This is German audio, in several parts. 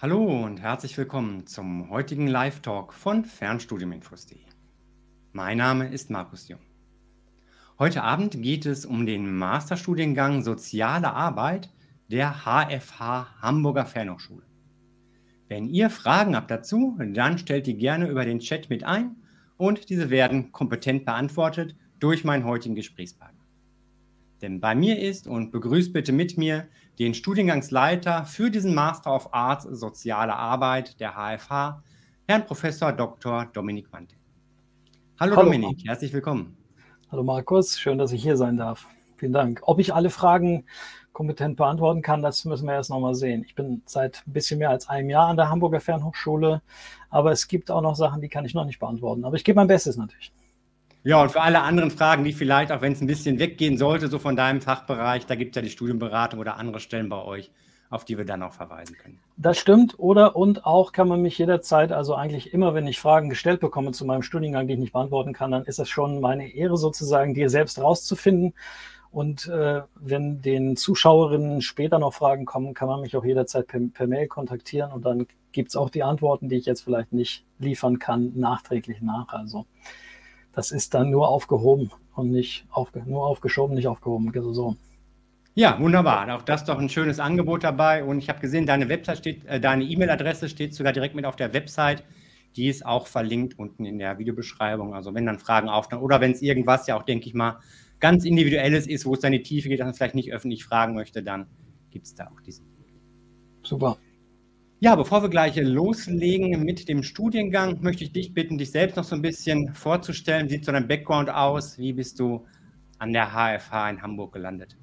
Hallo und herzlich willkommen zum heutigen Live-Talk von Fernstudiuminfos.de. Mein Name ist Markus Jung. Heute Abend geht es um den Masterstudiengang Soziale Arbeit der HFH Hamburger Fernhochschule. Wenn ihr Fragen habt dazu, dann stellt die gerne über den Chat mit ein und diese werden kompetent beantwortet durch meinen heutigen Gesprächspartner. Denn bei mir ist und begrüßt bitte mit mir den Studiengangsleiter für diesen Master of Arts Soziale Arbeit der HFH, Herrn Professor Dr. Dominik Wante. Hallo, Hallo Dominik, herzlich willkommen. Hallo Markus, schön, dass ich hier sein darf. Vielen Dank. Ob ich alle Fragen kompetent beantworten kann, das müssen wir erst nochmal sehen. Ich bin seit ein bisschen mehr als einem Jahr an der Hamburger Fernhochschule, aber es gibt auch noch Sachen, die kann ich noch nicht beantworten. Aber ich gebe mein Bestes natürlich. Ja, und für alle anderen Fragen, die vielleicht, auch wenn es ein bisschen weggehen sollte, so von deinem Fachbereich, da gibt es ja die Studienberatung oder andere Stellen bei euch, auf die wir dann auch verweisen können. Das stimmt, oder und auch kann man mich jederzeit, also eigentlich immer, wenn ich Fragen gestellt bekomme zu meinem Studiengang, die ich nicht beantworten kann, dann ist das schon meine Ehre sozusagen, dir selbst rauszufinden. Und äh, wenn den Zuschauerinnen später noch Fragen kommen, kann man mich auch jederzeit per, per Mail kontaktieren und dann gibt es auch die Antworten, die ich jetzt vielleicht nicht liefern kann, nachträglich nach. Also das ist dann nur aufgehoben und nicht aufge nur aufgeschoben, nicht aufgehoben. Also so. Ja, wunderbar. Auch das ist doch ein schönes Angebot dabei. Und ich habe gesehen, deine Website steht, äh, deine E-Mail-Adresse steht sogar direkt mit auf der Website. Die ist auch verlinkt unten in der Videobeschreibung. Also wenn dann Fragen auftauchen oder wenn es irgendwas ja auch, denke ich mal, ganz Individuelles ist, wo es dann in die Tiefe geht, dass man vielleicht nicht öffentlich fragen möchte, dann gibt es da auch diesen. Super. Ja, bevor wir gleich loslegen mit dem Studiengang, möchte ich dich bitten, dich selbst noch so ein bisschen vorzustellen. Wie sieht so dein Background aus? Wie bist du an der HFH in Hamburg gelandet?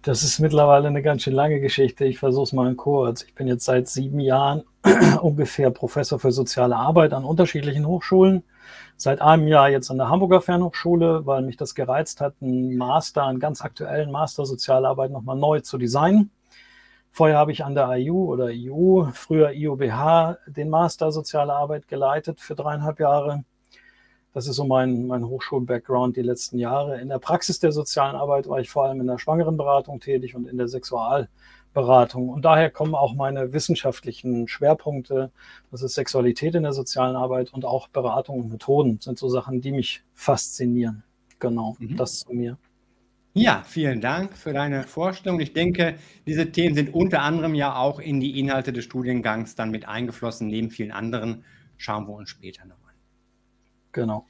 Das ist mittlerweile eine ganz schön lange Geschichte. Ich versuche es mal in kurz. Ich bin jetzt seit sieben Jahren ungefähr Professor für soziale Arbeit an unterschiedlichen Hochschulen. Seit einem Jahr jetzt an der Hamburger Fernhochschule, weil mich das gereizt hat, einen Master, einen ganz aktuellen Master Soziale Arbeit nochmal neu zu designen. Vorher habe ich an der IU oder IU, früher IUBH, den Master Soziale Arbeit geleitet für dreieinhalb Jahre. Das ist so mein, mein Hochschul-Background die letzten Jahre. In der Praxis der sozialen Arbeit war ich vor allem in der Schwangerenberatung tätig und in der Sexualberatung. Und daher kommen auch meine wissenschaftlichen Schwerpunkte. Das ist Sexualität in der sozialen Arbeit und auch Beratung und Methoden sind so Sachen, die mich faszinieren. Genau, mhm. das zu mir. Ja, vielen Dank für deine Vorstellung. Ich denke, diese Themen sind unter anderem ja auch in die Inhalte des Studiengangs dann mit eingeflossen, neben vielen anderen. Schauen wir uns später noch an. Genau.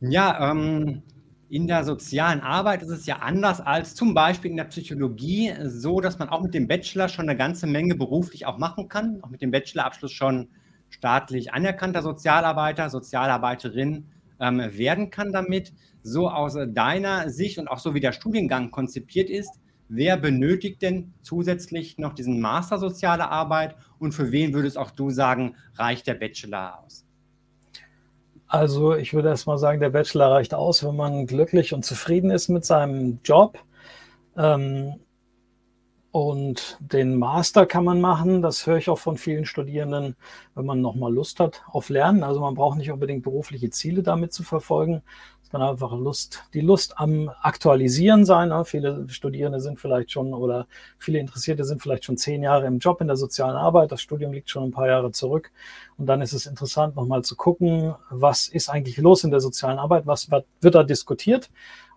Ja, ähm, in der sozialen Arbeit ist es ja anders als zum Beispiel in der Psychologie so, dass man auch mit dem Bachelor schon eine ganze Menge beruflich auch machen kann, auch mit dem Bachelorabschluss schon staatlich anerkannter Sozialarbeiter, Sozialarbeiterin ähm, werden kann damit. So aus deiner Sicht und auch so wie der Studiengang konzipiert ist, wer benötigt denn zusätzlich noch diesen Master Soziale Arbeit und für wen würdest auch du sagen, reicht der Bachelor aus? Also ich würde erst mal sagen, der Bachelor reicht aus, wenn man glücklich und zufrieden ist mit seinem Job. Ähm, und den Master kann man machen, das höre ich auch von vielen Studierenden, wenn man nochmal Lust hat auf Lernen. Also man braucht nicht unbedingt berufliche Ziele damit zu verfolgen. Es kann einfach Lust, die Lust am Aktualisieren sein. Ne? Viele Studierende sind vielleicht schon oder viele Interessierte sind vielleicht schon zehn Jahre im Job in der sozialen Arbeit. Das Studium liegt schon ein paar Jahre zurück. Und dann ist es interessant, nochmal zu gucken, was ist eigentlich los in der sozialen Arbeit, was wird da diskutiert.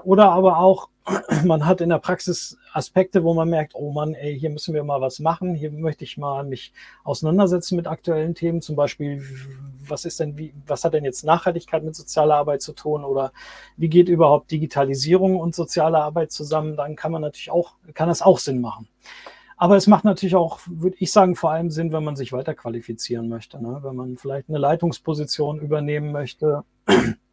Oder aber auch, man hat in der Praxis Aspekte, wo man merkt, oh Mann, ey, hier müssen wir mal was machen, hier möchte ich mal mich auseinandersetzen mit aktuellen Themen, zum Beispiel, was ist denn, wie, was hat denn jetzt Nachhaltigkeit mit sozialer Arbeit zu tun oder wie geht überhaupt Digitalisierung und soziale Arbeit zusammen, dann kann man natürlich auch, kann das auch Sinn machen. Aber es macht natürlich auch, würde ich sagen, vor allem Sinn, wenn man sich weiter qualifizieren möchte, ne? wenn man vielleicht eine Leitungsposition übernehmen möchte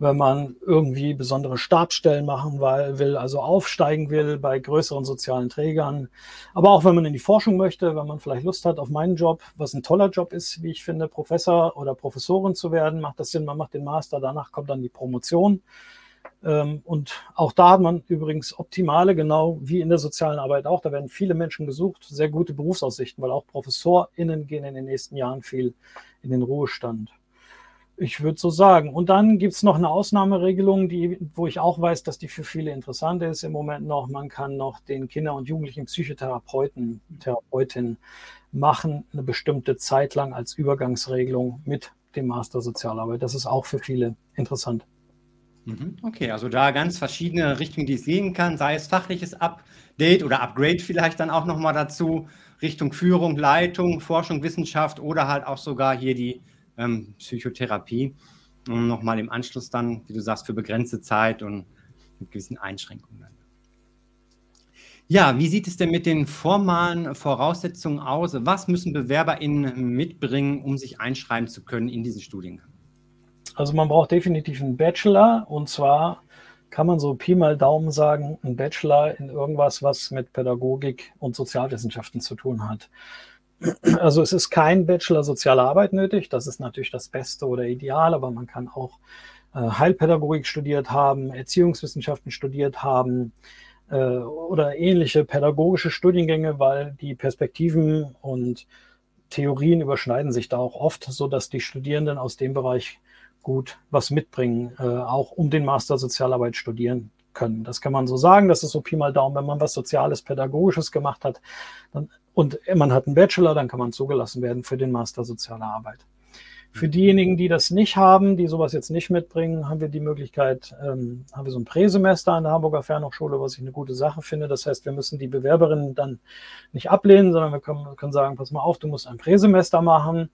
wenn man irgendwie besondere Stabstellen machen will, also aufsteigen will bei größeren sozialen Trägern. Aber auch wenn man in die Forschung möchte, wenn man vielleicht Lust hat auf meinen Job, was ein toller Job ist, wie ich finde, Professor oder Professorin zu werden, macht das Sinn, man macht den Master, danach kommt dann die Promotion. Ähm, und auch da hat man übrigens optimale, genau wie in der sozialen Arbeit auch. Da werden viele Menschen gesucht, sehr gute Berufsaussichten, weil auch ProfessorInnen gehen in den nächsten Jahren viel in den Ruhestand Ich würde so sagen. Und dann gibt es noch eine Ausnahmeregelung, die, wo ich auch weiß, dass die für viele interessant ist im Moment noch. Man kann noch den Kinder- und Jugendlichen Psychotherapeuten, Therapeutin machen, eine bestimmte Zeit lang als Übergangsregelung mit dem Master Sozialarbeit. Das ist auch für viele interessant. Mhm, okay, also da ganz verschiedene Richtungen, die ich sehen kann, sei es fachliches Update oder Upgrade vielleicht dann auch nochmal dazu, Richtung Führung, Leitung, Forschung, Wissenschaft oder halt auch sogar hier die ähm, Psychotherapie. Und nochmal im Anschluss dann, wie du sagst, für begrenzte Zeit und mit gewissen Einschränkungen. Ja, wie sieht es denn mit den formalen Voraussetzungen aus? Was müssen BewerberInnen mitbringen, um sich einschreiben zu können in diesen Studiengang? Also man braucht definitiv einen Bachelor und zwar kann man so Pi mal Daumen sagen, ein Bachelor in irgendwas, was mit Pädagogik und Sozialwissenschaften zu tun hat. Also es ist kein Bachelor soziale Arbeit nötig, das ist natürlich das Beste oder Ideal, aber man kann auch äh, Heilpädagogik studiert haben, Erziehungswissenschaften studiert haben äh, oder ähnliche pädagogische Studiengänge, weil die Perspektiven und Theorien überschneiden sich da auch oft, so dass die Studierenden aus dem Bereich gut was mitbringen, äh, auch um den Master Sozialarbeit studieren können. Das kann man so sagen, das ist so Pi mal Daumen, wenn man was Soziales, Pädagogisches gemacht hat dann, und man hat einen Bachelor, dann kann man zugelassen werden für den Master Soziale Arbeit. Für mhm. diejenigen, die das nicht haben, die sowas jetzt nicht mitbringen, haben wir die Möglichkeit, ähm, haben wir so ein Präsemester an der Hamburger Fernhochschule, was ich eine gute Sache finde. Das heißt, wir müssen die Bewerberinnen dann nicht ablehnen, sondern wir können, können sagen, pass mal auf, du musst ein Präsemester machen.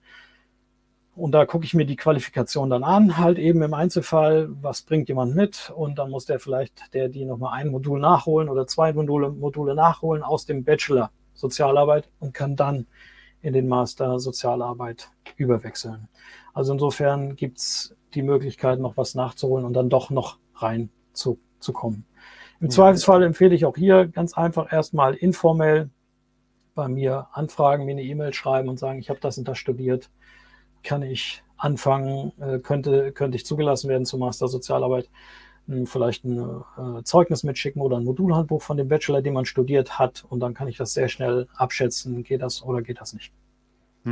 Und da gucke ich mir die Qualifikation dann an, halt eben im Einzelfall, was bringt jemand mit und dann muss der vielleicht, der die nochmal ein Modul nachholen oder zwei Module, Module nachholen aus dem Bachelor Sozialarbeit und kann dann in den Master Sozialarbeit überwechseln. Also insofern gibt es die Möglichkeit, noch was nachzuholen und dann doch noch rein zu, zu kommen. Im ja. Zweifelsfall empfehle ich auch hier ganz einfach erstmal informell bei mir anfragen, mir eine E-Mail schreiben und sagen, ich habe das und das studiert, kann ich anfangen, äh, könnte, könnte ich zugelassen werden zur Master Sozialarbeit, vielleicht ein äh, Zeugnis mitschicken oder ein Modulhandbuch von dem Bachelor, den man studiert hat und dann kann ich das sehr schnell abschätzen, geht das oder geht das nicht.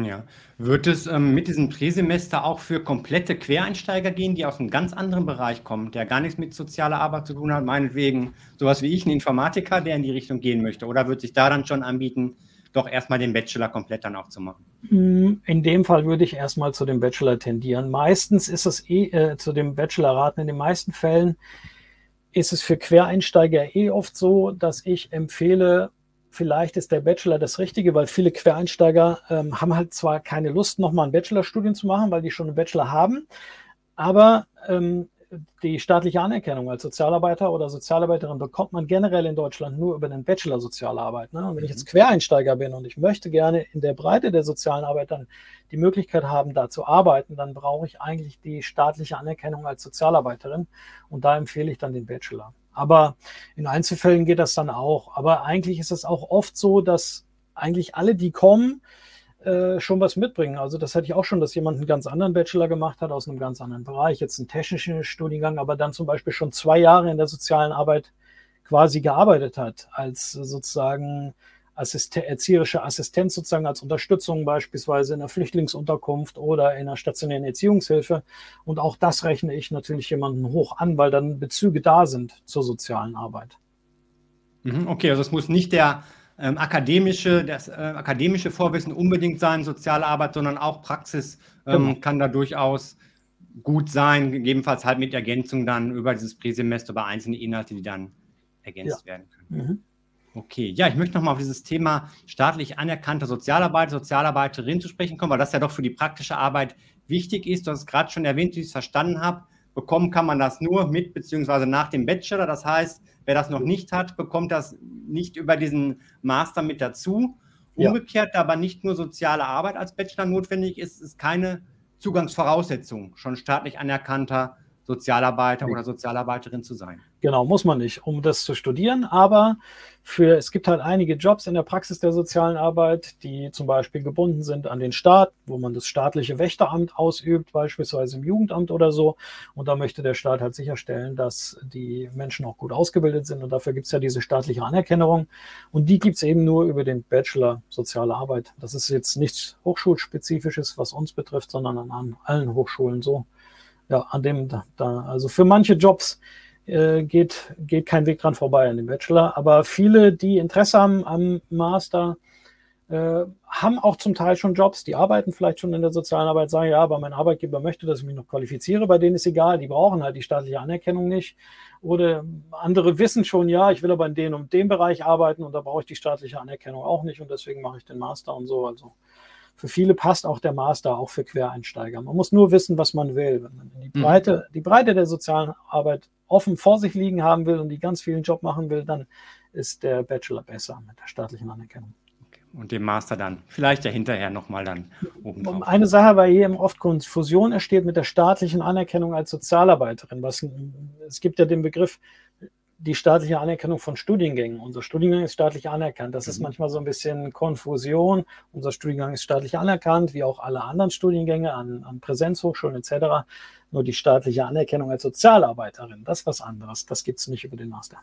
Ja. Wird es ähm, mit diesem Präsemester auch für komplette Quereinsteiger gehen, die aus einem ganz anderen Bereich kommen, der gar nichts mit sozialer Arbeit zu tun hat, meinetwegen sowas wie ich, ein Informatiker, der in die Richtung gehen möchte? Oder wird sich da dann schon anbieten, doch erstmal den Bachelor komplett dann auch zu machen? Hm, in dem Fall würde ich erstmal zu dem Bachelor tendieren. Meistens ist es eh äh, zu dem Bachelor raten. In den meisten Fällen ist es für Quereinsteiger eh oft so, dass ich empfehle, vielleicht ist der Bachelor das Richtige, weil viele Quereinsteiger ähm, haben halt zwar keine Lust, nochmal ein Bachelorstudium zu machen, weil die schon einen Bachelor haben, aber ähm, die staatliche Anerkennung als Sozialarbeiter oder Sozialarbeiterin bekommt man generell in Deutschland nur über den Bachelor Sozialarbeit. Ne? Und wenn ich jetzt mhm. Quereinsteiger bin und ich möchte gerne in der Breite der sozialen Arbeit dann die Möglichkeit haben, da zu arbeiten, dann brauche ich eigentlich die staatliche Anerkennung als Sozialarbeiterin und da empfehle ich dann den Bachelor. Aber in Einzelfällen geht das dann auch. Aber eigentlich ist es auch oft so, dass eigentlich alle, die kommen, äh, schon was mitbringen. Also das hatte ich auch schon, dass jemand einen ganz anderen Bachelor gemacht hat aus einem ganz anderen Bereich, jetzt einen technischen Studiengang, aber dann zum Beispiel schon zwei Jahre in der sozialen Arbeit quasi gearbeitet hat, als sozusagen Assist erzieherische Assistenz sozusagen als Unterstützung beispielsweise in der Flüchtlingsunterkunft oder in der stationären Erziehungshilfe. Und auch das rechne ich natürlich jemanden hoch an, weil dann Bezüge da sind zur sozialen Arbeit. Mhm, okay, also es muss nicht der ähm, akademische, das äh, akademische Vorwissen unbedingt sein, soziale Arbeit, sondern auch Praxis ähm, genau. kann da durchaus gut sein, gegebenenfalls halt mit Ergänzung dann über dieses Präsemester bei einzelnen Inhalte, die dann ergänzt ja. werden können. Mhm. Okay, ja, ich möchte nochmal auf dieses Thema staatlich anerkannte Sozialarbeiter, Sozialarbeiterin zu sprechen kommen, weil das ja doch für die praktische Arbeit wichtig ist. Du hast es gerade schon erwähnt, wie ich es verstanden habe. Bekommen kann man das nur mit beziehungsweise nach dem Bachelor. Das heißt, wer das noch nicht hat, bekommt das nicht über diesen Master mit dazu. Umgekehrt, ja. aber nicht nur soziale Arbeit als Bachelor notwendig ist, ist keine Zugangsvoraussetzung, schon staatlich anerkannter Sozialarbeiter oder Sozialarbeiterin zu sein. Genau, muss man nicht, um das zu studieren. Aber für, es gibt halt einige Jobs in der Praxis der sozialen Arbeit, die zum Beispiel gebunden sind an den Staat, wo man das staatliche Wächteramt ausübt, beispielsweise im Jugendamt oder so. Und da möchte der Staat halt sicherstellen, dass die Menschen auch gut ausgebildet sind. Und dafür gibt es ja diese staatliche Anerkennung. Und die gibt es eben nur über den Bachelor Soziale Arbeit. Das ist jetzt nichts Hochschulspezifisches, was uns betrifft, sondern an allen Hochschulen so. Ja, an dem da, also für manche Jobs äh, geht, geht kein Weg dran vorbei an dem Bachelor, aber viele, die Interesse haben am Master, äh, haben auch zum Teil schon Jobs, die arbeiten vielleicht schon in der sozialen Arbeit, sagen, ja, aber mein Arbeitgeber möchte, dass ich mich noch qualifiziere, bei denen ist egal, die brauchen halt die staatliche Anerkennung nicht. Oder andere wissen schon, ja, ich will aber in dem und dem Bereich arbeiten und da brauche ich die staatliche Anerkennung auch nicht und deswegen mache ich den Master und so. Also für viele passt auch der Master, auch für Quereinsteiger. Man muss nur wissen, was man will. Wenn man die mhm. Breite, die Breite der sozialen Arbeit offen vor sich liegen haben will und die ganz vielen Job machen will, dann ist der Bachelor besser mit der staatlichen Anerkennung und dem Master dann vielleicht ja hinterher nochmal dann oben drauf. Eine Sache bei jedem oft Konfusion entsteht mit der staatlichen Anerkennung als Sozialarbeiterin. Was, es gibt ja den Begriff die staatliche Anerkennung von Studiengängen. Unser Studiengang ist staatlich anerkannt. Das mhm. ist manchmal so ein bisschen Konfusion. Unser Studiengang ist staatlich anerkannt, wie auch alle anderen Studiengänge an, an Präsenzhochschulen etc. Nur die staatliche Anerkennung als Sozialarbeiterin, das ist was anderes. Das gibt es nicht über den Master.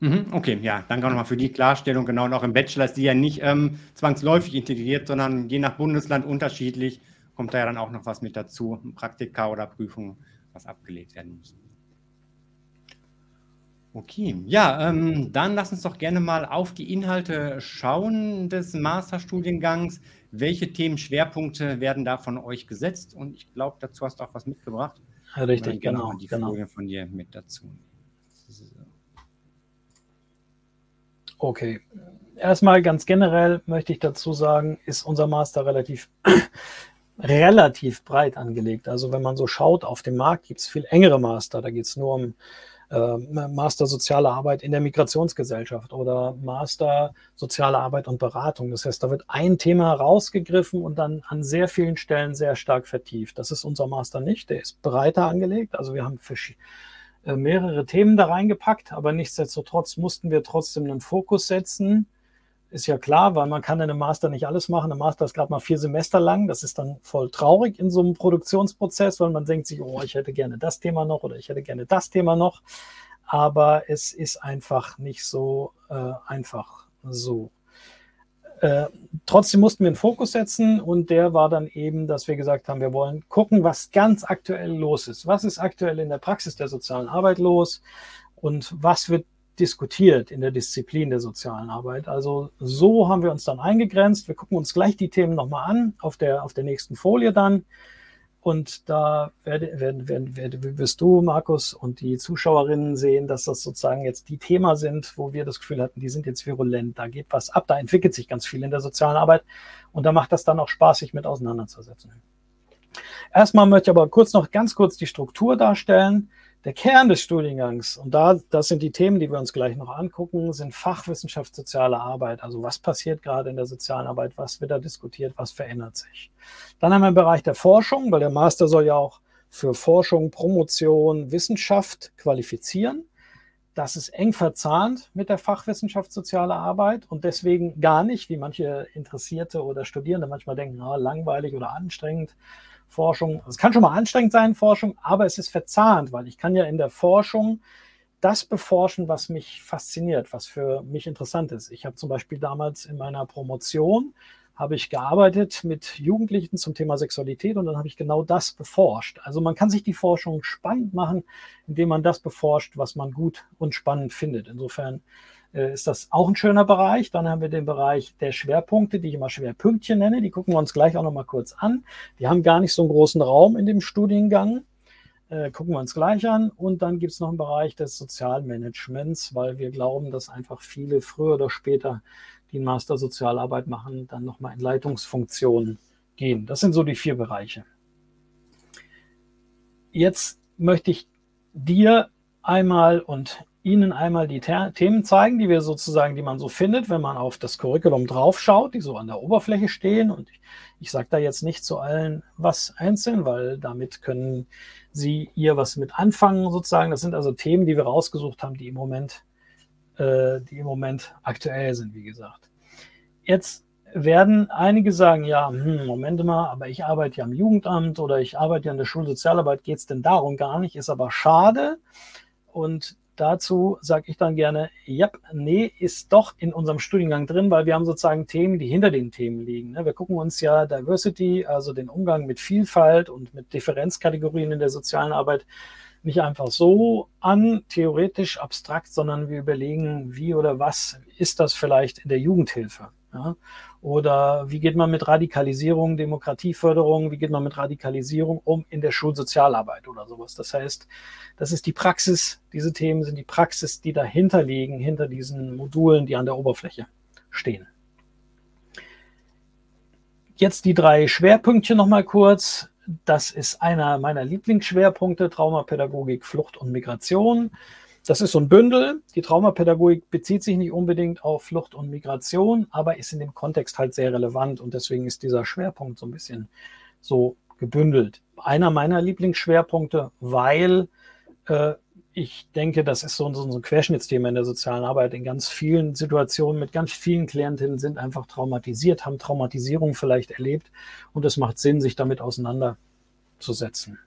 Mhm, okay, ja, danke auch nochmal für die Klarstellung. Genau, und auch im Bachelor ist die ja nicht ähm, zwangsläufig integriert, sondern je nach Bundesland unterschiedlich kommt da ja dann auch noch was mit dazu, Praktika oder Prüfungen, was abgelegt werden muss. Okay, ja, ähm, dann lass uns doch gerne mal auf die Inhalte schauen des Masterstudiengangs. Welche Themenschwerpunkte werden da von euch gesetzt? Und ich glaube, dazu hast du auch was mitgebracht. richtig, genau. Die genau. Folie von dir mit dazu. Okay. Erstmal ganz generell möchte ich dazu sagen, ist unser Master relativ, relativ breit angelegt. Also wenn man so schaut auf dem Markt, gibt es viel engere Master. Da geht es nur um äh, Master Soziale Arbeit in der Migrationsgesellschaft oder Master Soziale Arbeit und Beratung. Das heißt, da wird ein Thema rausgegriffen und dann an sehr vielen Stellen sehr stark vertieft. Das ist unser Master nicht. Der ist breiter angelegt. Also wir haben verschiedene äh, mehrere Themen da reingepackt, aber nichtsdestotrotz mussten wir trotzdem einen Fokus setzen. Ist ja klar, weil man kann in einem Master nicht alles machen. Ein Master ist gerade mal vier Semester lang. Das ist dann voll traurig in so einem Produktionsprozess, weil man denkt sich, oh, ich hätte gerne das Thema noch oder ich hätte gerne das Thema noch. Aber es ist einfach nicht so äh, einfach so. Äh, trotzdem mussten wir einen Fokus setzen und der war dann eben, dass wir gesagt haben, wir wollen gucken, was ganz aktuell los ist. Was ist aktuell in der Praxis der sozialen Arbeit los und was wird diskutiert in der Disziplin der sozialen Arbeit. Also so haben wir uns dann eingegrenzt. Wir gucken uns gleich die Themen nochmal an, auf der, auf der nächsten Folie dann. Und da werde, werden, werden, werden, wirst du, Markus, und die Zuschauerinnen sehen, dass das sozusagen jetzt die Themen sind, wo wir das Gefühl hatten, die sind jetzt virulent, da geht was ab, da entwickelt sich ganz viel in der sozialen Arbeit und da macht das dann auch Spaß, sich mit auseinanderzusetzen. Erstmal möchte ich aber kurz noch ganz kurz die Struktur darstellen. Der Kern des Studiengangs, und da, das sind die Themen, die wir uns gleich noch angucken, sind Fachwissenschaft soziale Arbeit. Also was passiert gerade in der sozialen Arbeit, was wird da diskutiert, was verändert sich. Dann haben wir einen Bereich der Forschung, weil der Master soll ja auch für Forschung, Promotion, Wissenschaft qualifizieren. Das ist eng verzahnt mit der Fachwissenschaft soziale Arbeit und deswegen gar nicht, wie manche Interessierte oder Studierende manchmal denken, ah, langweilig oder anstrengend, Forschung. Es kann schon mal anstrengend sein, Forschung, aber es ist verzahnt, weil ich kann ja in der Forschung das beforschen, was mich fasziniert, was für mich interessant ist. Ich habe zum Beispiel damals in meiner Promotion habe ich gearbeitet mit Jugendlichen zum Thema Sexualität und dann habe ich genau das beforscht. Also man kann sich die Forschung spannend machen, indem man das beforscht, was man gut und spannend findet. Insofern ist das auch ein schöner Bereich. Dann haben wir den Bereich der Schwerpunkte, die ich immer Schwerpünktchen nenne. Die gucken wir uns gleich auch noch mal kurz an. Die haben gar nicht so einen großen Raum in dem Studiengang. Äh, gucken wir uns gleich an. Und dann gibt es noch einen Bereich des Sozialmanagements, weil wir glauben, dass einfach viele früher oder später, die einen Master Sozialarbeit machen, dann nochmal in Leitungsfunktionen gehen. Das sind so die vier Bereiche. Jetzt möchte ich dir einmal und Ihnen einmal die Themen zeigen, die wir sozusagen, die man so findet, wenn man auf das Curriculum draufschaut, die so an der Oberfläche stehen. Und ich, ich sage da jetzt nicht zu allen was einzeln, weil damit können Sie ihr was mit anfangen sozusagen. Das sind also Themen, die wir rausgesucht haben, die im Moment, äh, die im Moment aktuell sind, wie gesagt. Jetzt werden einige sagen, ja, hm, Moment mal, aber ich arbeite ja am Jugendamt oder ich arbeite ja in der Schulsozialarbeit, geht es denn darum gar nicht, ist aber schade. Und dazu sage ich dann gerne, ja, nee, ist doch in unserem Studiengang drin, weil wir haben sozusagen Themen, die hinter den Themen liegen. Ne? Wir gucken uns ja Diversity, also den Umgang mit Vielfalt und mit Differenzkategorien in der sozialen Arbeit nicht einfach so an, theoretisch abstrakt, sondern wir überlegen, wie oder was ist das vielleicht in der Jugendhilfe. Ja? Oder wie geht man mit Radikalisierung, Demokratieförderung, wie geht man mit Radikalisierung um in der Schulsozialarbeit oder sowas. Das heißt, das ist die Praxis, diese Themen sind die Praxis, die dahinter liegen, hinter diesen Modulen, die an der Oberfläche stehen. Jetzt die drei Schwerpünktchen nochmal kurz. Das ist einer meiner Lieblingsschwerpunkte, Traumapädagogik, Flucht und Migration. Das ist so ein Bündel. Die Traumapädagogik bezieht sich nicht unbedingt auf Flucht und Migration, aber ist in dem Kontext halt sehr relevant und deswegen ist dieser Schwerpunkt so ein bisschen so gebündelt. Einer meiner Lieblingsschwerpunkte, weil äh, ich denke, das ist so, so ein Querschnittsthema in der sozialen Arbeit. In ganz vielen Situationen mit ganz vielen Klientinnen sind einfach traumatisiert, haben Traumatisierung vielleicht erlebt und es macht Sinn, sich damit auseinanderzusetzen.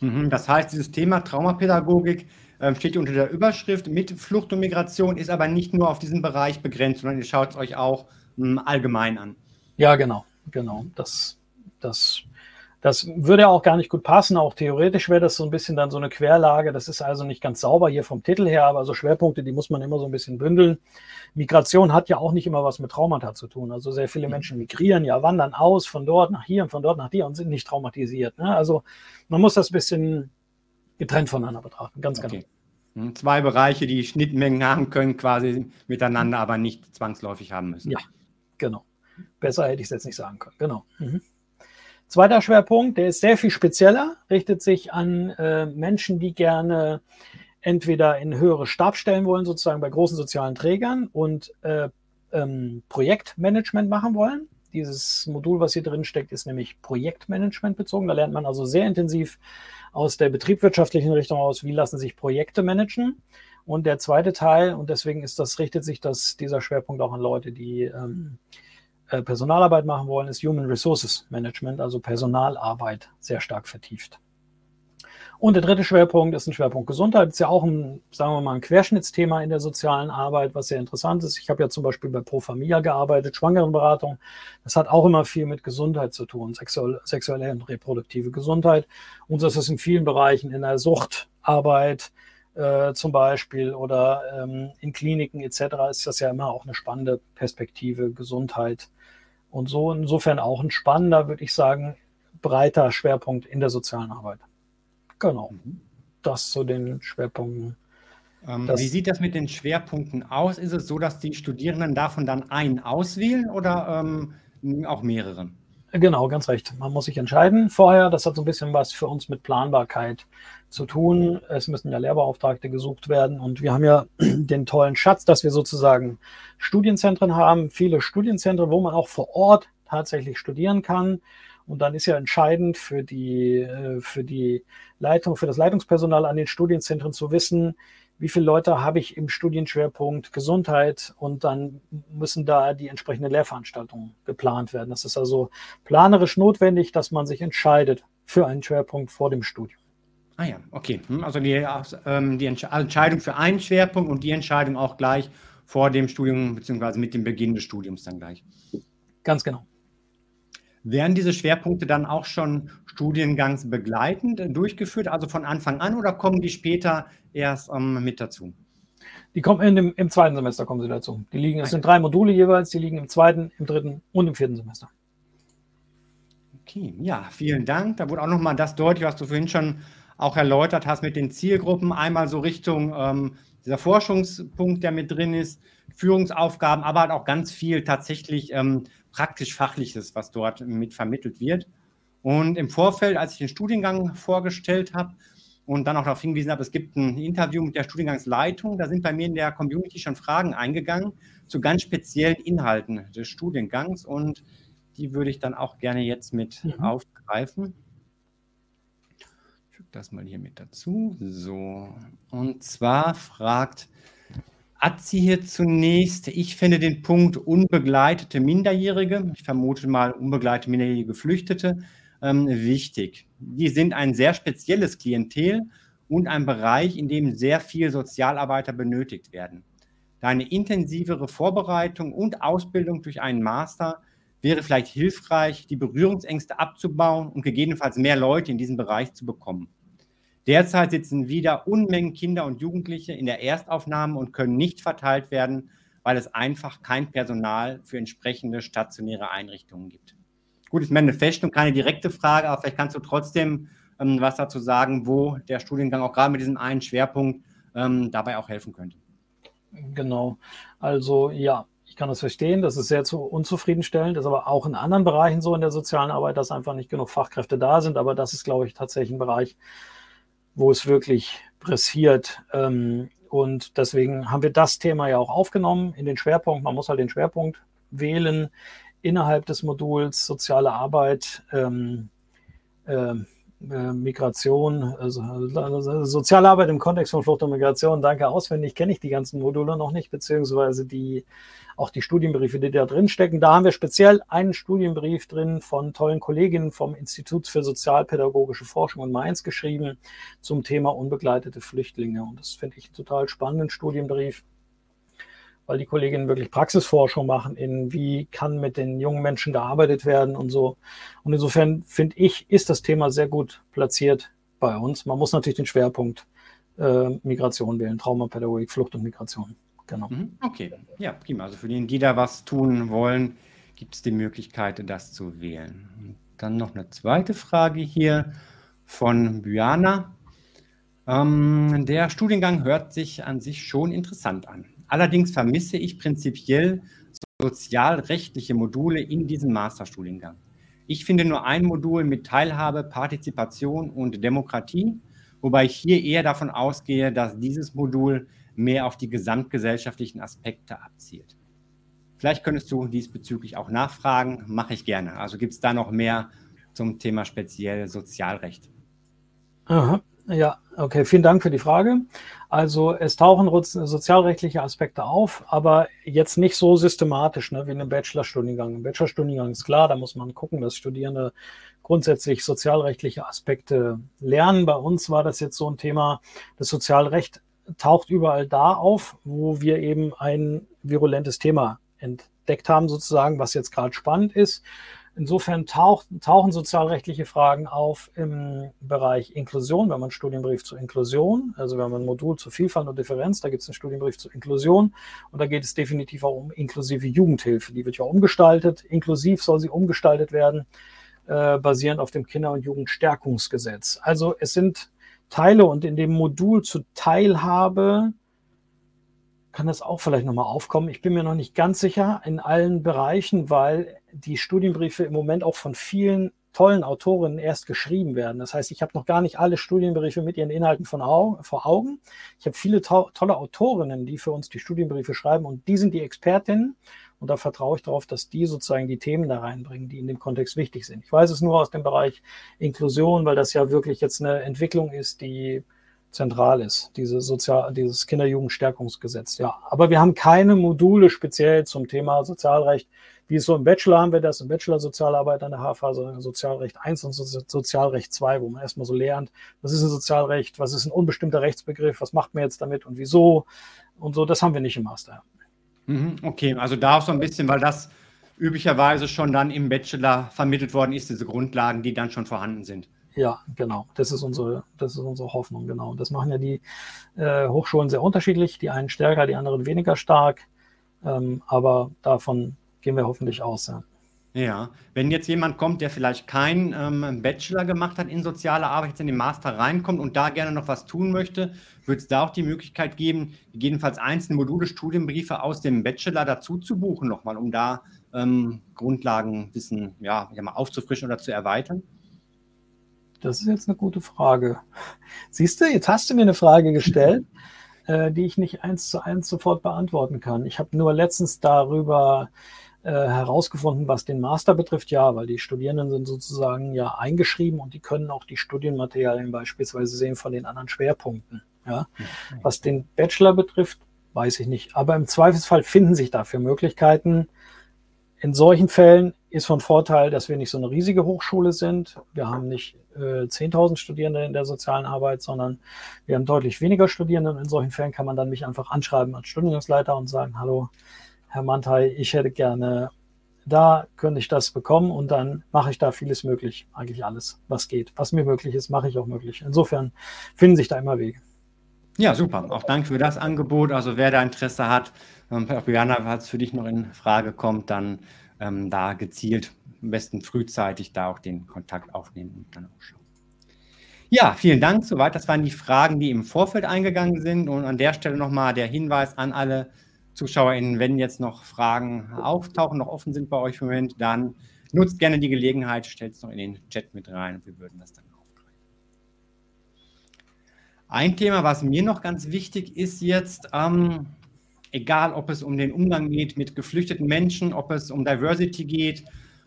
Mhm, das heißt, dieses Thema Traumapädagogik steht unter der Überschrift mit Flucht und Migration, ist aber nicht nur auf diesen Bereich begrenzt, sondern ihr schaut es euch auch hm, allgemein an. Ja, genau, genau. Das, das, das würde auch gar nicht gut passen. Auch theoretisch wäre das so ein bisschen dann so eine Querlage. Das ist also nicht ganz sauber hier vom Titel her, aber so Schwerpunkte, die muss man immer so ein bisschen bündeln. Migration hat ja auch nicht immer was mit Traumata zu tun. Also sehr viele mhm. Menschen migrieren, ja, wandern aus von dort nach hier und von dort nach hier und sind nicht traumatisiert. Ne? Also man muss das ein bisschen getrennt voneinander betrachten, ganz okay. genau. Zwei Bereiche, die Schnittmengen haben können, quasi miteinander, aber nicht zwangsläufig haben müssen. Ja, genau. Besser hätte ich es jetzt nicht sagen können. Genau. Mhm. Zweiter Schwerpunkt, der ist sehr viel spezieller, richtet sich an äh, Menschen, die gerne entweder in höhere Stabstellen wollen, sozusagen bei großen sozialen Trägern und äh, ähm, Projektmanagement machen wollen. Dieses Modul, was hier drin steckt, ist nämlich Projektmanagement bezogen. Da lernt man also sehr intensiv aus der betriebswirtschaftlichen Richtung aus, wie lassen sich Projekte managen. Und der zweite Teil, und deswegen ist das, richtet sich das, dieser Schwerpunkt auch an Leute, die ähm, äh, Personalarbeit machen wollen, ist Human Resources Management, also Personalarbeit sehr stark vertieft. Und der dritte Schwerpunkt ist ein Schwerpunkt Gesundheit. Ist ja auch ein, sagen wir mal, ein Querschnittsthema in der sozialen Arbeit, was sehr interessant ist. Ich habe ja zum Beispiel bei Pro Familia gearbeitet, Schwangerenberatung. Das hat auch immer viel mit Gesundheit zu tun, sexuelle, sexuelle und reproduktive Gesundheit. Und das ist in vielen Bereichen in der Suchtarbeit äh, zum Beispiel oder ähm, in Kliniken etc. ist das ja immer auch eine spannende Perspektive, Gesundheit. Und so insofern auch ein spannender, würde ich sagen, breiter Schwerpunkt in der sozialen Arbeit. Genau. Mhm. Das zu den Schwerpunkten. Ähm, wie sieht das mit den Schwerpunkten aus? Ist es so, dass die Studierenden davon dann einen auswählen oder ähm, auch mehrere? Genau, ganz recht. Man muss sich entscheiden vorher. Das hat so ein bisschen was für uns mit Planbarkeit zu tun. Es müssen ja Lehrbeauftragte gesucht werden und wir haben ja den tollen Schatz, dass wir sozusagen Studienzentren haben, viele Studienzentren, wo man auch vor Ort tatsächlich studieren kann. Und dann ist ja entscheidend für die, äh, für die Leitung, für das Leitungspersonal an den Studienzentren zu wissen, wie viele Leute habe ich im Studienschwerpunkt Gesundheit und dann müssen da die entsprechenden Lehrveranstaltungen geplant werden. Das ist also planerisch notwendig, dass man sich entscheidet für einen Schwerpunkt vor dem Studium. Ah ja, okay. Hm, also die, ähm, die Entscheidung für einen Schwerpunkt und die Entscheidung auch gleich vor dem Studium beziehungsweise mit dem Beginn des Studiums dann gleich. Ganz genau. Werden diese Schwerpunkte dann auch schon studiengangsbegleitend durchgeführt, also von Anfang an, oder kommen die später erst ähm, mit dazu? Die kommen dem, im zweiten Semester kommen sie dazu. Die liegen, es sind drei Module jeweils, die liegen im zweiten, im dritten und im vierten Semester. Okay, ja, vielen Dank. Da wurde auch nochmal das deutlich, was du vorhin schon auch erläutert hast mit den Zielgruppen. Einmal so Richtung ähm, dieser Forschungspunkt, der mit drin ist, Führungsaufgaben, aber halt auch ganz viel tatsächlich ähm, praktisch-fachliches, was dort mit vermittelt wird. Und im Vorfeld, als ich den Studiengang vorgestellt habe und dann auch darauf hingewiesen habe, es gibt ein Interview mit der Studiengangsleitung, da sind bei mir in der Community schon Fragen eingegangen zu ganz speziellen Inhalten des Studiengangs und die würde ich dann auch gerne jetzt mit mhm. aufgreifen. Ich füge das mal hier mit dazu. So, und zwar fragt Atzi hier zunächst. Ich finde den Punkt unbegleitete Minderjährige, ich vermute mal unbegleitete minderjährige Geflüchtete, ähm, wichtig. Die sind ein sehr spezielles Klientel und ein Bereich, in dem sehr viel Sozialarbeiter benötigt werden. Deine intensivere Vorbereitung und Ausbildung durch einen Master wäre vielleicht hilfreich, die Berührungsängste abzubauen und gegebenenfalls mehr Leute in diesen Bereich zu bekommen. Derzeit sitzen wieder Unmengen Kinder und Jugendliche in der Erstaufnahme und können nicht verteilt werden, weil es einfach kein Personal für entsprechende stationäre Einrichtungen gibt. Gut, ist Manifest und keine direkte Frage, aber vielleicht kannst du trotzdem ähm, was dazu sagen, wo der Studiengang auch gerade mit diesem einen Schwerpunkt ähm, dabei auch helfen könnte. Genau. Also ja, ich kann das verstehen, das ist sehr zu unzufriedenstellend, das ist aber auch in anderen Bereichen so in der sozialen Arbeit, dass einfach nicht genug Fachkräfte da sind. Aber das ist, glaube ich, tatsächlich ein Bereich, wo es wirklich pressiert. Ähm, und deswegen haben wir das Thema ja auch aufgenommen in den Schwerpunkt. Man muss halt den Schwerpunkt wählen innerhalb des Moduls soziale Arbeit. Ähm, äh, äh, Migration, also, also soziale Arbeit im Kontext von Flucht und Migration, danke auswendig, kenne ich die ganzen Module noch nicht, beziehungsweise die, auch die Studienbriefe, die da drin stecken. Da haben wir speziell einen Studienbrief drin von tollen Kolleginnen vom Institut für Sozialpädagogische Forschung in Mainz geschrieben zum Thema unbegleitete Flüchtlinge. Und das finde ich einen total spannenden Studienbrief weil die Kolleginnen wirklich Praxisforschung machen in, wie kann mit den jungen Menschen gearbeitet werden und so. Und insofern finde ich, ist das Thema sehr gut platziert bei uns. Man muss natürlich den Schwerpunkt äh, Migration wählen, Traumapädagogik, Flucht und Migration. Genau. Mhm, okay, ja, prima. Also für diejenigen, die da was tun wollen, gibt es die Möglichkeit, das zu wählen. Und dann noch eine zweite Frage hier von Byana. Ähm, der Studiengang hört sich an sich schon interessant an. Allerdings vermisse ich prinzipiell sozialrechtliche Module in diesem Masterstudiengang. Ich finde nur ein Modul mit Teilhabe, Partizipation und Demokratie, wobei ich hier eher davon ausgehe, dass dieses Modul mehr auf die gesamtgesellschaftlichen Aspekte abzielt. Vielleicht könntest du diesbezüglich auch nachfragen, mache ich gerne. Also gibt es da noch mehr zum Thema speziell Sozialrecht? Aha. Ja, okay, vielen Dank für die Frage. Also es tauchen sozialrechtliche Aspekte auf, aber jetzt nicht so systematisch ne, wie in einem Bachelorstudiengang. Im Bachelorstudiengang ist klar, da muss man gucken, dass Studierende grundsätzlich sozialrechtliche Aspekte lernen. Bei uns war das jetzt so ein Thema, das Sozialrecht taucht überall da auf, wo wir eben ein virulentes Thema entdeckt haben, sozusagen, was jetzt gerade spannend ist. Insofern taucht, tauchen sozialrechtliche Fragen auf im Bereich Inklusion. Wir haben einen Studienbrief zur Inklusion, also wir haben ein Modul zur Vielfalt und Differenz, da gibt es einen Studienbrief zur Inklusion und da geht es definitiv auch um inklusive Jugendhilfe. Die wird ja umgestaltet, inklusiv soll sie umgestaltet werden, äh, basierend auf dem Kinder- und Jugendstärkungsgesetz. Also es sind Teile und in dem Modul zur Teilhabe kann das auch vielleicht nochmal aufkommen. Ich bin mir noch nicht ganz sicher in allen Bereichen, weil die Studienbriefe im Moment auch von vielen tollen Autorinnen erst geschrieben werden. Das heißt, ich habe noch gar nicht alle Studienbriefe mit ihren Inhalten von Au vor Augen. Ich habe viele to tolle Autorinnen, die für uns die Studienbriefe schreiben und die sind die Expertinnen. Und da vertraue ich darauf, dass die sozusagen die Themen da reinbringen, die in dem Kontext wichtig sind. Ich weiß es nur aus dem Bereich Inklusion, weil das ja wirklich jetzt eine Entwicklung ist, die zentral ist, diese Sozial dieses Kinder-Jugend-Stärkungsgesetz. Ja, aber wir haben keine Module speziell zum Thema Sozialrecht. Wie es so im Bachelor haben wir das, im Bachelor Sozialarbeit an der HFA, also Sozialrecht 1 und Sozialrecht 2, wo man erstmal so lernt, was ist ein Sozialrecht, was ist ein unbestimmter Rechtsbegriff, was macht man jetzt damit und wieso und so. Das haben wir nicht im Master. Mhm, okay, also da auch so ein bisschen, weil das üblicherweise schon dann im Bachelor vermittelt worden ist, diese Grundlagen, die dann schon vorhanden sind. Ja, genau. Das ist unsere, das ist unsere Hoffnung, genau. Das machen ja die äh, Hochschulen sehr unterschiedlich. Die einen stärker, die anderen weniger stark. Ähm, aber davon gehen wir hoffentlich aus. Ja. Ja, wenn jetzt jemand kommt, der vielleicht keinen ähm, Bachelor gemacht hat in soziale Arbeit, jetzt in den Master reinkommt und da gerne noch was tun möchte, wird es da auch die Möglichkeit geben, gegebenenfalls einzelne Module, Studienbriefe aus dem Bachelor dazu zu buchen, nochmal, um da ähm, Grundlagenwissen ja, aufzufrischen oder zu erweitern? Das ist jetzt eine gute Frage. Siehst du, jetzt hast du mir eine Frage gestellt, äh, die ich nicht eins zu eins sofort beantworten kann. Ich habe nur letztens darüber äh, herausgefunden, was den Master betrifft, ja, weil die Studierenden sind sozusagen ja eingeschrieben und die können auch die Studienmaterialien beispielsweise sehen von den anderen Schwerpunkten. Ja. Was den Bachelor betrifft, weiß ich nicht. Aber im Zweifelsfall finden sich dafür Möglichkeiten. In solchen Fällen ist von Vorteil, dass wir nicht so eine riesige Hochschule sind. Wir haben nicht äh, 10.000 Studierende in der sozialen Arbeit, sondern wir haben deutlich weniger Studierende. Und in solchen Fällen kann man dann mich einfach anschreiben als Studiengangsleiter und sagen, hallo, Herr Mantai, ich hätte gerne, da könnte ich das bekommen und dann mache ich da vieles möglich. Eigentlich alles, was geht. Was mir möglich ist, mache ich auch möglich. Insofern finden sich da immer Wege. Ja, super. Auch danke für das Angebot. Also wer da Interesse hat, ähm, Jana, falls für dich noch in Frage kommt, dann ähm, da gezielt am besten frühzeitig da auch den Kontakt aufnehmen und dann auch schauen. Ja, vielen Dank. Soweit. Das waren die Fragen, die im Vorfeld eingegangen sind. Und an der Stelle nochmal der Hinweis an alle ZuschauerInnen, wenn jetzt noch Fragen auftauchen, noch offen sind bei euch im Moment, dann nutzt gerne die Gelegenheit, stellt es noch in den Chat mit rein und wir würden das dann aufgreifen. Ein Thema, was mir noch ganz wichtig ist jetzt, ähm, egal ob es um den Umgang geht mit geflüchteten Menschen, ob es um Diversity geht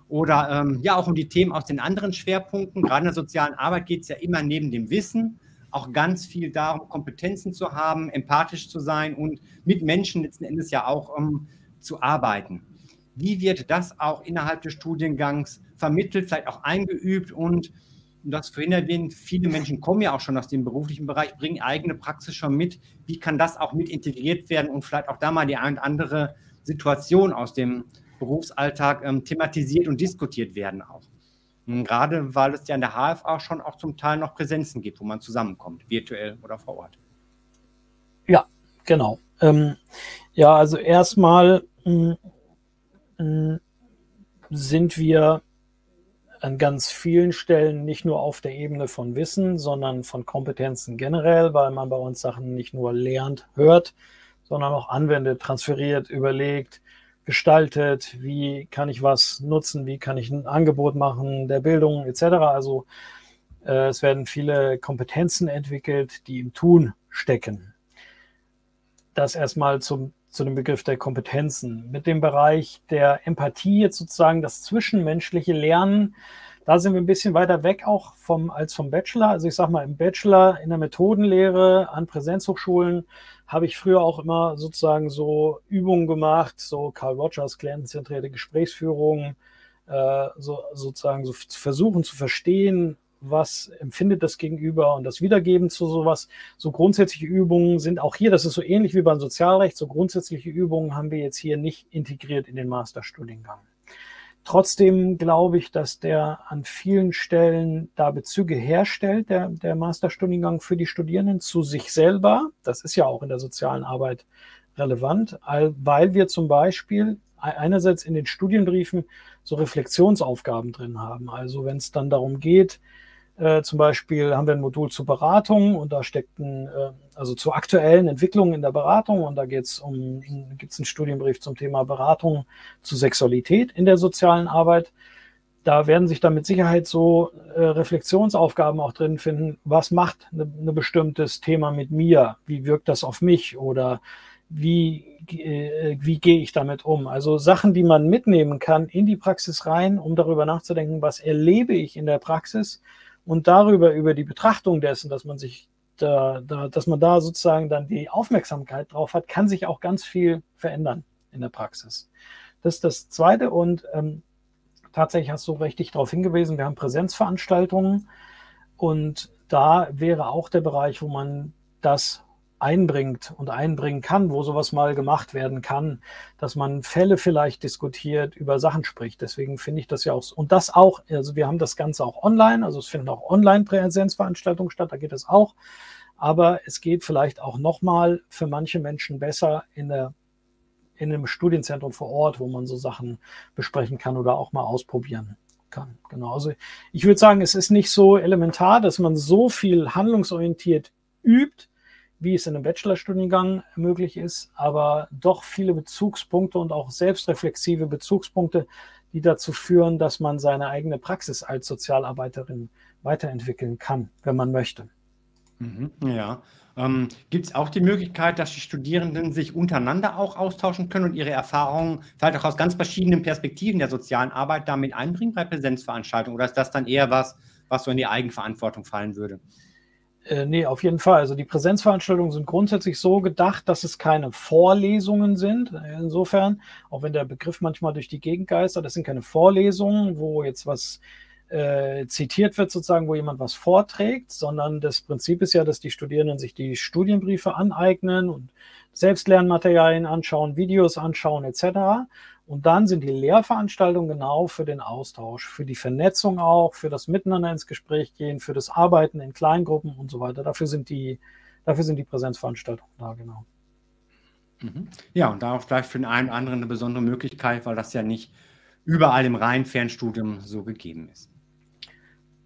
oder ähm, ja auch um die Themen aus den anderen Schwerpunkten. Gerade in der sozialen Arbeit geht es ja immer neben dem Wissen auch ganz viel darum, Kompetenzen zu haben, empathisch zu sein und mit Menschen letzten Endes ja auch um, zu arbeiten. Wie wird das auch innerhalb des Studiengangs vermittelt, vielleicht auch eingeübt und das vorhin erwähnt, viele Menschen kommen ja auch schon aus dem beruflichen Bereich, bringen eigene Praxis schon mit. Wie kann das auch mit integriert werden und vielleicht auch da mal die ein oder andere Situation aus dem Berufsalltag ähm, thematisiert und diskutiert werden auch? Und gerade weil es ja in der HFA schon auch zum Teil noch Präsenzen gibt, wo man zusammenkommt, virtuell oder vor Ort. Ja, genau. Ähm, ja, also erstmal mm, mm, sind wir an ganz vielen Stellen nicht nur auf der Ebene von Wissen, sondern von Kompetenzen generell, weil man bei uns Sachen nicht nur lernt, hört, sondern auch anwendet, transferiert, überlegt, gestaltet, wie kann ich was nutzen, wie kann ich ein Angebot machen, der Bildung etc. Also äh, es werden viele Kompetenzen entwickelt, die im Tun stecken. Das erstmal zum, zu dem Begriff der Kompetenzen. Mit dem Bereich der Empathie jetzt sozusagen das zwischenmenschliche Lernen da sind wir ein bisschen weiter weg auch vom, als vom Bachelor. Also ich sage mal, im Bachelor in der Methodenlehre an Präsenzhochschulen habe ich früher auch immer sozusagen so Übungen gemacht, so Carl Rogers, klientenzentrierte Gesprächsführung, äh, so, sozusagen so zu versuchen zu verstehen, was empfindet das Gegenüber und das Wiedergeben zu sowas. So grundsätzliche Übungen sind auch hier, das ist so ähnlich wie beim Sozialrecht, so grundsätzliche Übungen haben wir jetzt hier nicht integriert in den Masterstudiengang. Trotzdem glaube ich, dass der an vielen Stellen da Bezüge herstellt, der, der Masterstudiengang für die Studierenden zu sich selber. Das ist ja auch in der sozialen Arbeit relevant, weil wir zum Beispiel einerseits in den Studienbriefen so Reflexionsaufgaben drin haben. Also wenn es dann darum geht, äh, zum Beispiel haben wir ein Modul zur Beratung und da steckt ein, äh, also zu aktuellen Entwicklungen in der Beratung und da geht es um, gibt es einen Studienbrief zum Thema Beratung zu Sexualität in der sozialen Arbeit. Da werden sich dann mit Sicherheit so äh, Reflexionsaufgaben auch drin finden. Was macht ein ne, ne bestimmtes Thema mit mir? Wie wirkt das auf mich? Oder wie, äh, wie gehe ich damit um? Also Sachen, die man mitnehmen kann in die Praxis rein, um darüber nachzudenken, was erlebe ich in der Praxis und darüber, über die Betrachtung dessen, dass man sich da, da, dass man da sozusagen dann die Aufmerksamkeit drauf hat, kann sich auch ganz viel verändern in der Praxis. Das ist das Zweite und ähm, tatsächlich hast du richtig darauf hingewiesen, wir haben Präsenzveranstaltungen und da wäre auch der Bereich, wo man das einbringt und einbringen kann, wo sowas mal gemacht werden kann, dass man Fälle vielleicht diskutiert, über Sachen spricht. Deswegen finde ich das ja auch, und das auch, also wir haben das Ganze auch online, also es finden auch Online-Präsenzveranstaltungen statt, da geht es auch. Aber es geht vielleicht auch nochmal für manche Menschen besser in der in einem Studienzentrum vor Ort, wo man so Sachen besprechen kann oder auch mal ausprobieren kann. Genau. Also ich würde sagen, es ist nicht so elementar, dass man so viel handlungsorientiert übt, wie es in einem Bachelorstudiengang möglich ist, aber doch viele Bezugspunkte und auch selbstreflexive Bezugspunkte, die dazu führen, dass man seine eigene Praxis als Sozialarbeiterin weiterentwickeln kann, wenn man möchte. Mhm, ja. Ähm, Gibt es auch die Möglichkeit, dass die Studierenden sich untereinander auch austauschen können und ihre Erfahrungen vielleicht auch aus ganz verschiedenen Perspektiven der sozialen Arbeit damit einbringen bei Präsenzveranstaltungen? Oder ist das dann eher was, was so in die Eigenverantwortung fallen würde? Äh, nee, auf jeden Fall. Also die Präsenzveranstaltungen sind grundsätzlich so gedacht, dass es keine Vorlesungen sind. Insofern, auch wenn der Begriff manchmal durch die Gegend geistert, das sind keine Vorlesungen, wo jetzt was äh, zitiert wird, sozusagen, wo jemand was vorträgt, sondern das Prinzip ist ja, dass die Studierenden sich die Studienbriefe aneignen und Selbstlernmaterialien anschauen, Videos anschauen etc. Und dann sind die Lehrveranstaltungen genau für den Austausch, für die Vernetzung auch, für das Miteinander ins Gespräch gehen, für das Arbeiten in Kleingruppen und so weiter. Dafür sind die, dafür sind die Präsenzveranstaltungen da, genau. Mhm. Ja, und da auch vielleicht für den einen oder anderen eine besondere Möglichkeit, weil das ja nicht überall im reinen Fernstudium so gegeben ist.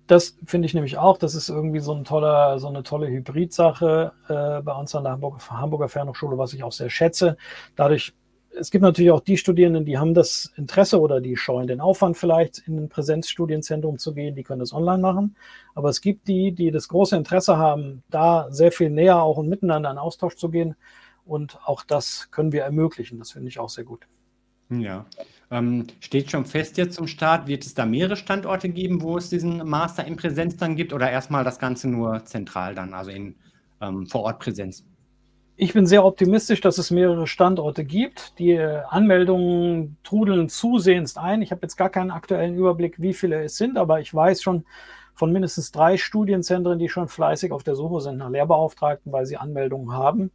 Das finde ich nämlich auch. Das ist irgendwie so, ein toller, so eine tolle Hybridsache äh, bei uns an der Hamburger, Hamburger Fernhochschule, was ich auch sehr schätze. Dadurch es gibt natürlich auch die Studierenden, die haben das Interesse oder die scheuen den Aufwand vielleicht in ein Präsenzstudienzentrum zu gehen, die können das online machen. Aber es gibt die, die das große Interesse haben, da sehr viel näher auch und miteinander in Austausch zu gehen. Und auch das können wir ermöglichen. Das finde ich auch sehr gut. Ja. Ähm, steht schon fest jetzt zum Start, wird es da mehrere Standorte geben, wo es diesen Master in Präsenz dann gibt oder erstmal das Ganze nur zentral dann, also in ähm, Vor-Ort-Präsenz? Ich bin sehr optimistisch, dass es mehrere Standorte gibt. Die Anmeldungen trudeln zusehends ein. Ich habe jetzt gar keinen aktuellen Überblick, wie viele es sind, aber ich weiß schon von mindestens drei Studienzentren, die schon fleißig auf der Suche sind nach Lehrbeauftragten, weil sie Anmeldungen haben,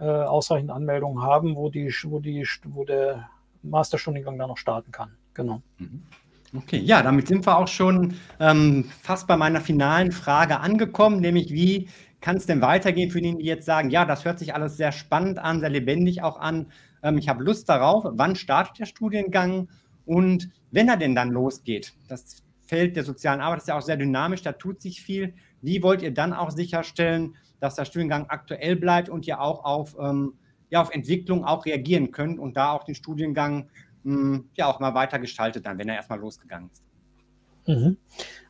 äh, ausreichend Anmeldungen haben, wo, die, wo, die, wo der Masterstudiengang dann noch starten kann. Genau. Mhm. Okay, ja, damit sind wir auch schon ähm, fast bei meiner finalen Frage angekommen, nämlich wie kann es denn weitergehen für diejenigen, die jetzt sagen, ja, das hört sich alles sehr spannend an, sehr lebendig auch an, ähm, ich habe Lust darauf, wann startet der Studiengang? Und wenn er denn dann losgeht, das Feld der sozialen Arbeit ist ja auch sehr dynamisch, da tut sich viel, wie wollt ihr dann auch sicherstellen, dass der Studiengang aktuell bleibt und ihr auch auf, ähm, ja, auf Entwicklung auch reagieren könnt und da auch den Studiengang mh, hm, ja auch mal weiter gestaltet dann, wenn er erstmal losgegangen ist? Mhm.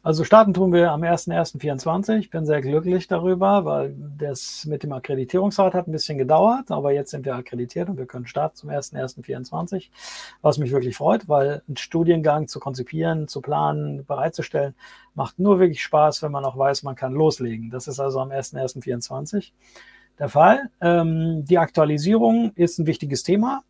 Also starten tun wir am 1.1.24. Ich bin sehr glücklich darüber, weil das mit dem Akkreditierungsrat hat ein bisschen gedauert, aber jetzt sind wir akkreditiert und wir können starten zum 1.1.24, was mich wirklich freut, weil ein Studiengang zu konzipieren, zu planen, bereitzustellen, macht nur wirklich Spaß, wenn man auch weiß, man kann loslegen. Das ist also am 1.1.24 der Fall. Ähm, die Aktualisierung ist ein wichtiges Thema.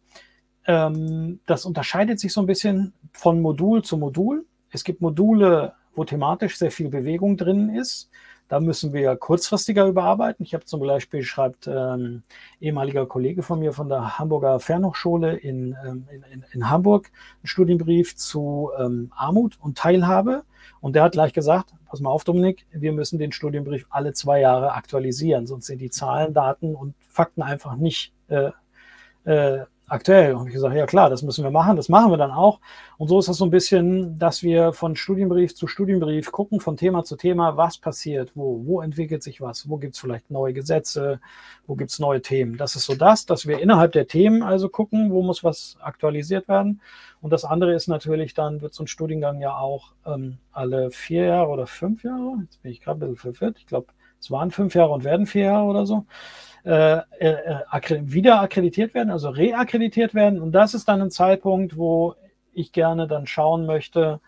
Ähm, das unterscheidet sich so ein bisschen von Modul zu Modul. Es gibt Module, wo thematisch sehr viel Bewegung drin ist. Da müssen wir kurzfristiger überarbeiten. Ich habe zum Beispiel, schreibt ähm, ehemaliger Kollege von mir von der Hamburger Fernhochschule in, ähm, in, in, Hamburg einen Studienbrief zu ähm, Armut und Teilhabe. Und der hat gleich gesagt, pass mal auf, Dominik, wir müssen den Studienbrief alle zwei Jahre aktualisieren, sonst sind die Zahlen, Daten und Fakten einfach nicht äh, äh, aktuell. Und ich gesagt, ja klar, das müssen wir machen, das machen wir dann auch. Und so ist das so ein bisschen, dass wir von Studienbrief zu Studienbrief gucken, von Thema zu Thema, was passiert, wo, wo entwickelt sich was, wo gibt es vielleicht neue Gesetze, wo gibt es neue Themen. Das ist so das, dass wir innerhalb der Themen also gucken, wo muss was aktualisiert werden. Und das andere ist natürlich, dann wird so ein Studiengang ja auch ähm, alle vier Jahre oder fünf Jahre, jetzt bin ich gerade ein bisschen verwirrt, ich glaube, es waren fünf Jahre und werden vier Jahre oder so, äh, äh, wieder akkreditiert werden, also reakkreditiert werden. Und das ist dann ein Zeitpunkt, wo ich gerne dann schauen möchte,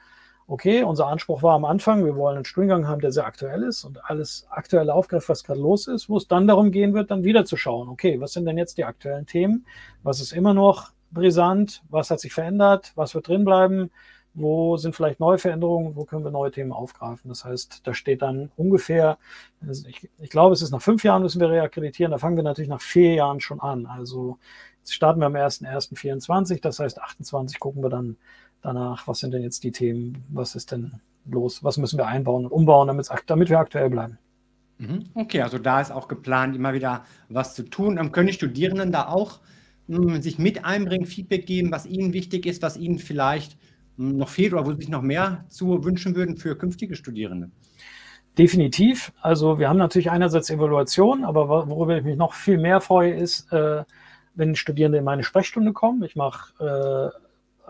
okay, unser Anspruch war am Anfang, wir wollen einen Studiengang haben, der sehr aktuell ist und alles aktuell aufgreift, was gerade los ist, wo es dann darum gehen wird, dann wieder zu schauen, okay, was sind denn jetzt die aktuellen Themen? Was ist immer noch brisant? Was hat sich verändert? Was wird drin bleiben? Wo sind vielleicht neue Veränderungen, wo können wir neue Themen aufgreifen. Das heißt, da steht dann ungefähr, also ich, ich, glaube, es ist nach fünf Jahren müssen wir reakkreditieren, da fangen wir natürlich nach vier Jahren schon an. Also jetzt starten wir am 1.1.24, das heißt 28 gucken wir dann danach, was sind denn jetzt die Themen, was ist denn los, was müssen wir einbauen und umbauen, damit, wir aktuell bleiben. Mhm. Okay, also da ist auch geplant, immer wieder was zu tun. Ähm, können die Studierenden da auch mh, hm, sich mit einbringen, Feedback geben, was ihnen wichtig ist, was ihnen vielleicht noch fehlt oder wo sich noch mehr zu wünschen würden für künftige Studierende? Definitiv. Also wir haben natürlich einerseits Evaluation, aber worüber ich mich noch viel mehr freue, ist, äh, wenn Studierende in meine Sprechstunde kommen. Ich mache äh,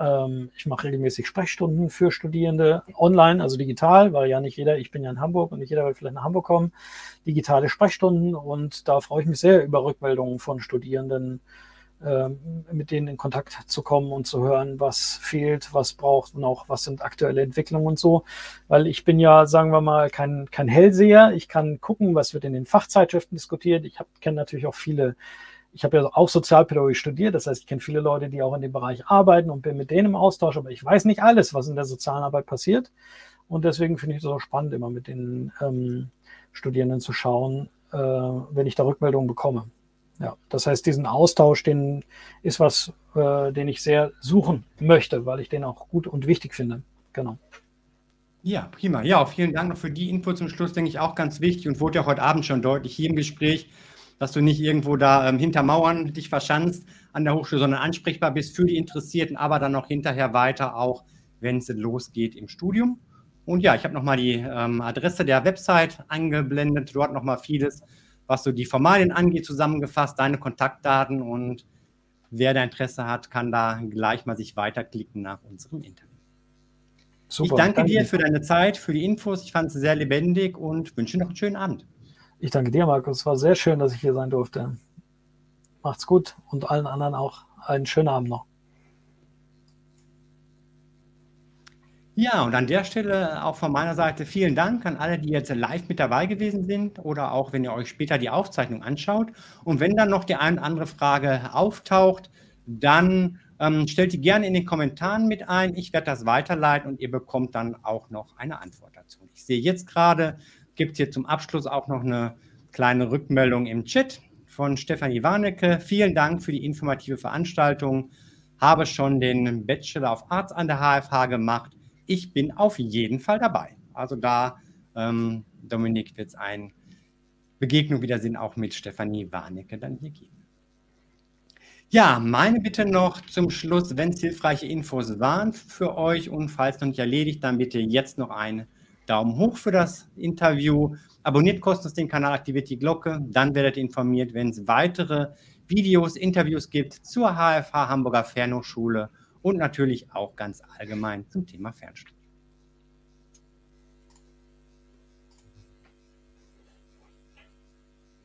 ähm, ich mache regelmäßig Sprechstunden für Studierende online, also digital, weil ja nicht jeder, ich bin ja in Hamburg und nicht jeder will vielleicht nach Hamburg kommen, digitale Sprechstunden und da freue ich mich sehr über Rückmeldungen von Studierenden, mit denen in Kontakt zu kommen und zu hören, was fehlt, was braucht noch, was sind aktuelle Entwicklungen und so. Weil ich bin ja, sagen wir mal, kein, kein Hellseher. Ich kann gucken, was wird in den Fachzeitschriften diskutiert. Ich kenne natürlich auch viele, ich habe ja auch Sozialpädagogik studiert, das heißt, ich kenne viele Leute, die auch in dem Bereich arbeiten und bin mit denen im Austausch, aber ich weiß nicht alles, was in der sozialen Arbeit passiert. Und deswegen finde ich es auch spannend, immer mit den ähm, Studierenden zu schauen, äh, wenn ich da Rückmeldungen bekomme. Ja, das heißt, diesen Austausch, den ist was, äh, den ich sehr suchen möchte, weil ich den auch gut und wichtig finde. Genau. Ja, prima. Ja, vielen Dank noch für die Info zum Schluss, denke ich auch ganz wichtig und wurde ja heute Abend schon deutlich hier im Gespräch, dass du nicht irgendwo da ähm, hinter Mauern dich verschanzt an der Hochschule, sondern ansprechbar bist für die Interessierten, aber dann noch hinterher weiter auch, wenn es losgeht im Studium. Und ja, ich habe nochmal die ähm, Adresse der Website eingeblendet, dort nochmal vieles was so die Formalien angeht, zusammengefasst, deine Kontaktdaten und wer da Interesse hat, kann da gleich mal sich weiterklicken nach unserem Interview. Super, ich danke, danke, dir für deine Zeit, für die Infos. Ich fand es sehr lebendig und wünsche noch einen schönen Abend. Ich danke dir, Markus. Es war sehr schön, dass ich hier sein durfte. Macht's gut und allen anderen auch einen schönen Abend noch. Ja, und an der Stelle auch von meiner Seite vielen Dank an alle, die jetzt live mit dabei gewesen sind oder auch, wenn ihr euch später die Aufzeichnung anschaut. Und wenn dann noch die eine oder andere Frage auftaucht, dann ähm, stellt die gerne in den Kommentaren mit ein. Ich werde das weiterleiten und ihr bekommt dann auch noch eine Antwort dazu. Ich sehe jetzt gerade, gibt es hier zum Abschluss auch noch eine kleine Rückmeldung im Chat von Stefanie Warnecke. Vielen Dank für die informative Veranstaltung. Habe schon den Bachelor of Arts an der HFH gemacht ich bin auf jeden Fall dabei. Also da, ähm, Dominik, wird es eine Begegnung wieder sind, auch mit Stefanie Warnecke dann hier geben. Ja, meine Bitte noch zum Schluss, wenn es hilfreiche Infos waren für euch und falls noch nicht erledigt, dann bitte jetzt noch einen Daumen hoch für das Interview. Abonniert kostenlos den Kanal, aktiviert die Glocke, dann werdet ihr informiert, wenn es weitere Videos, Interviews gibt zur HFH Hamburger Fernhochschule und natürlich auch ganz allgemein zum Thema Fernstudium.